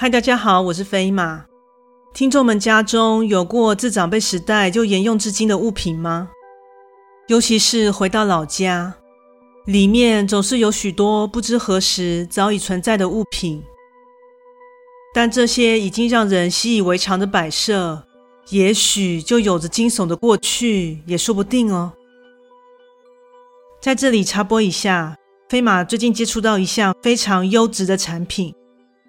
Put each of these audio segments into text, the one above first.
嗨，大家好，我是飞马。听众们家中有过自长辈时代就沿用至今的物品吗？尤其是回到老家，里面总是有许多不知何时早已存在的物品，但这些已经让人习以为常的摆设，也许就有着惊悚的过去，也说不定哦。在这里插播一下，飞马最近接触到一项非常优质的产品。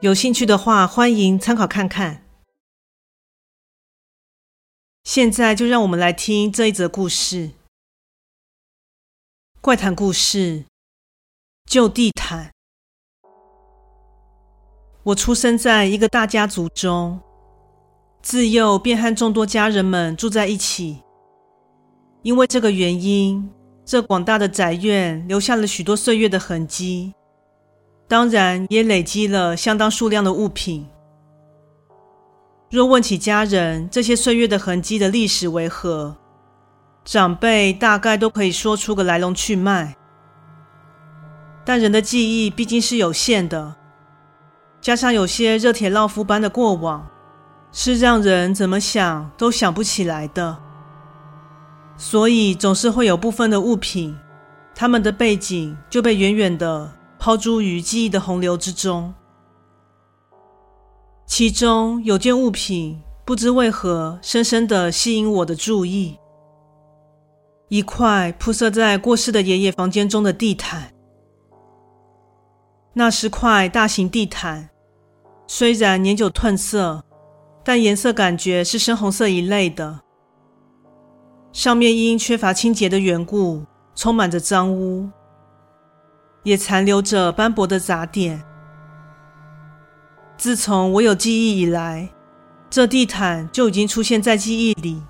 有兴趣的话，欢迎参考看看。现在就让我们来听这一则故事：怪谈故事——旧地毯。我出生在一个大家族中，自幼便和众多家人们住在一起。因为这个原因，这广大的宅院留下了许多岁月的痕迹。当然，也累积了相当数量的物品。若问起家人这些岁月的痕迹的历史为何，长辈大概都可以说出个来龙去脉。但人的记忆毕竟是有限的，加上有些热铁烙肤般的过往，是让人怎么想都想不起来的。所以总是会有部分的物品，他们的背景就被远远的。抛诸于记忆的洪流之中，其中有件物品不知为何深深地吸引我的注意：一块铺设在过世的爷爷房间中的地毯。那是块大型地毯，虽然年久褪色，但颜色感觉是深红色一类的。上面因缺乏清洁的缘故，充满着脏污。也残留着斑驳的杂点。自从我有记忆以来，这地毯就已经出现在记忆里。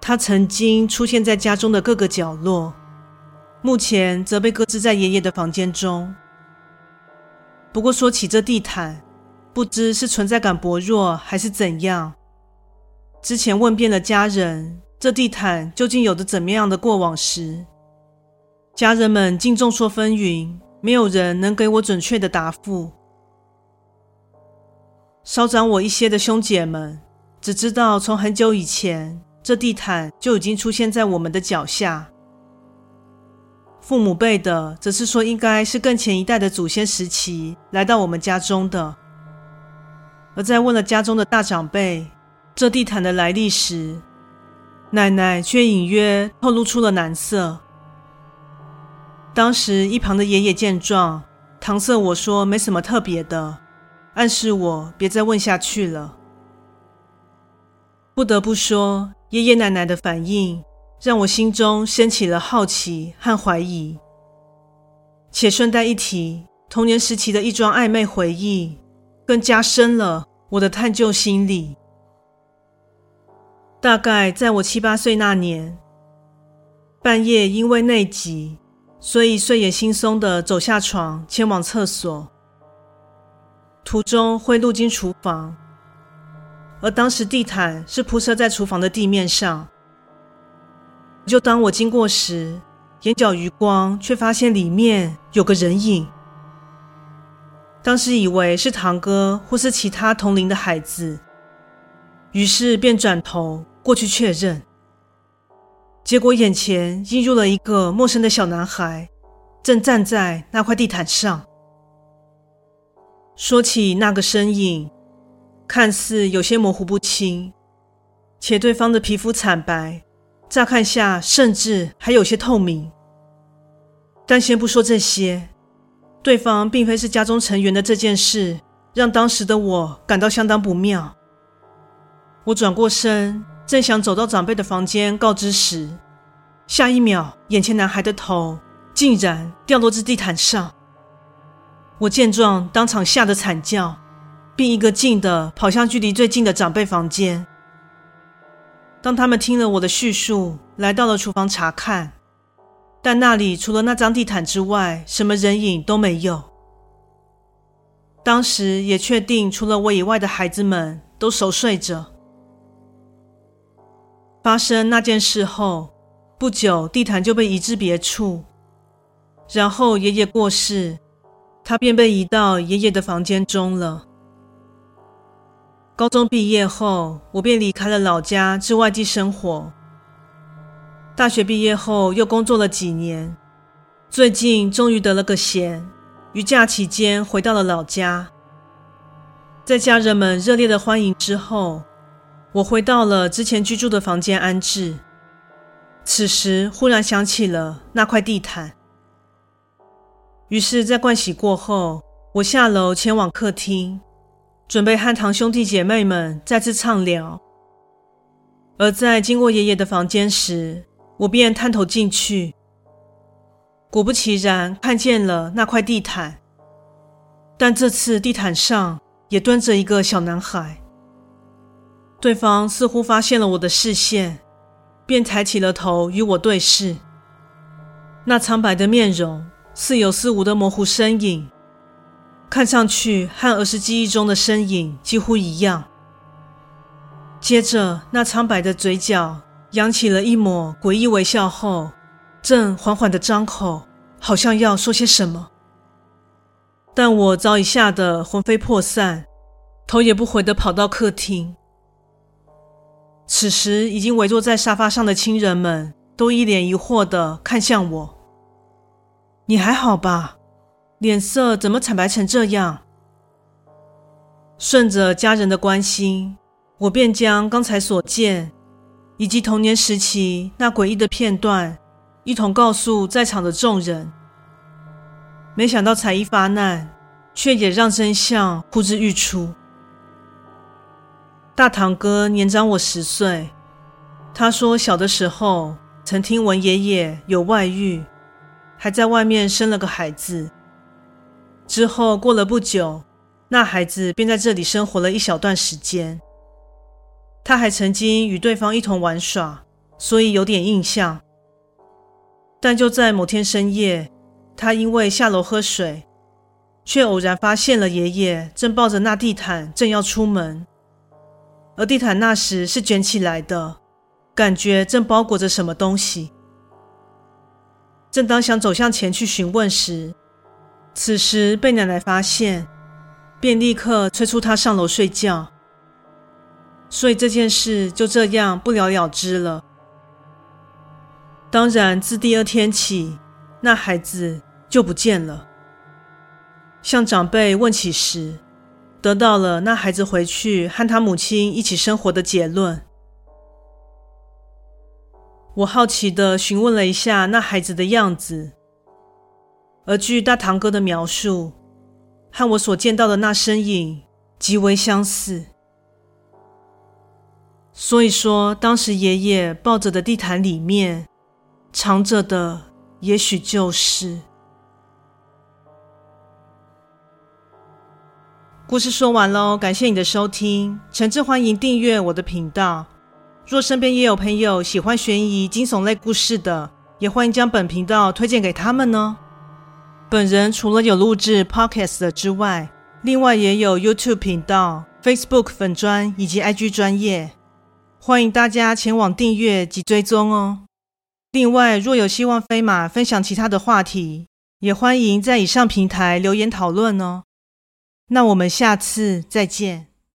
它曾经出现在家中的各个角落，目前则被搁置在爷爷的房间中。不过说起这地毯，不知是存在感薄弱还是怎样，之前问遍了家人，这地毯究竟有着怎么样的过往时，家人们竟众说纷纭，没有人能给我准确的答复。稍长我一些的兄姐们只知道，从很久以前，这地毯就已经出现在我们的脚下。父母辈的则是说，应该是更前一代的祖先时期来到我们家中的。而在问了家中的大长辈这地毯的来历时，奶奶却隐约透露出了难色。当时一旁的爷爷见状，搪塞我说没什么特别的，暗示我别再问下去了。不得不说，爷爷奶奶的反应让我心中升起了好奇和怀疑。且顺带一提，童年时期的一桩暧昧回忆，更加深了我的探究心理。大概在我七八岁那年，半夜因为内急。所以睡眼惺忪地走下床，前往厕所。途中会路经厨房，而当时地毯是铺设在厨房的地面上。就当我经过时，眼角余光却发现里面有个人影。当时以为是堂哥或是其他同龄的孩子，于是便转头过去确认。结果眼前映入了一个陌生的小男孩，正站在那块地毯上。说起那个身影，看似有些模糊不清，且对方的皮肤惨白，乍看下甚至还有些透明。但先不说这些，对方并非是家中成员的这件事，让当时的我感到相当不妙。我转过身。正想走到长辈的房间告知时，下一秒，眼前男孩的头竟然掉落至地毯上。我见状，当场吓得惨叫，并一个劲的跑向距离最近的长辈房间。当他们听了我的叙述，来到了厨房查看，但那里除了那张地毯之外，什么人影都没有。当时也确定，除了我以外的孩子们都熟睡着。发生那件事后不久，地毯就被移至别处，然后爷爷过世，他便被移到爷爷的房间中了。高中毕业后，我便离开了老家，至外地生活。大学毕业后，又工作了几年，最近终于得了个闲，于假期间回到了老家。在家人们热烈的欢迎之后，我回到了之前居住的房间安置。此时，忽然想起了那块地毯，于是，在盥洗过后，我下楼前往客厅。准备和堂兄弟姐妹们再次畅聊，而在经过爷爷的房间时，我便探头进去。果不其然，看见了那块地毯，但这次地毯上也蹲着一个小男孩。对方似乎发现了我的视线，便抬起了头与我对视。那苍白的面容，似有似无的模糊身影。看上去和儿时记忆中的身影几乎一样。接着，那苍白的嘴角扬起了一抹诡异微笑后，正缓缓地张口，好像要说些什么。但我早已吓得魂飞魄散，头也不回地跑到客厅。此时，已经围坐在沙发上的亲人们都一脸疑惑的看向我：“你还好吧？”脸色怎么惨白成这样？顺着家人的关心，我便将刚才所见以及童年时期那诡异的片段一同告诉在场的众人。没想到才一发难，却也让真相呼之欲出。大堂哥年长我十岁，他说小的时候曾听闻爷爷有外遇，还在外面生了个孩子。之后过了不久，那孩子便在这里生活了一小段时间。他还曾经与对方一同玩耍，所以有点印象。但就在某天深夜，他因为下楼喝水，却偶然发现了爷爷正抱着那地毯，正要出门。而地毯那时是卷起来的，感觉正包裹着什么东西。正当想走向前去询问时，此时被奶奶发现，便立刻催促她上楼睡觉。所以这件事就这样不了了之了。当然，自第二天起，那孩子就不见了。向长辈问起时，得到了那孩子回去和他母亲一起生活的结论。我好奇的询问了一下那孩子的样子。而据大堂哥的描述，和我所见到的那身影极为相似。所以说，当时爷爷抱着的地毯里面藏着的，也许就是……故事说完喽，感谢你的收听，诚挚欢迎订阅我的频道。若身边也有朋友喜欢悬疑惊悚类故事的，也欢迎将本频道推荐给他们呢。本人除了有录制 Podcast 的之外，另外也有 YouTube 频道、Facebook 粉专以及 IG 专业，欢迎大家前往订阅及追踪哦。另外，若有希望飞马分享其他的话题，也欢迎在以上平台留言讨论哦。那我们下次再见。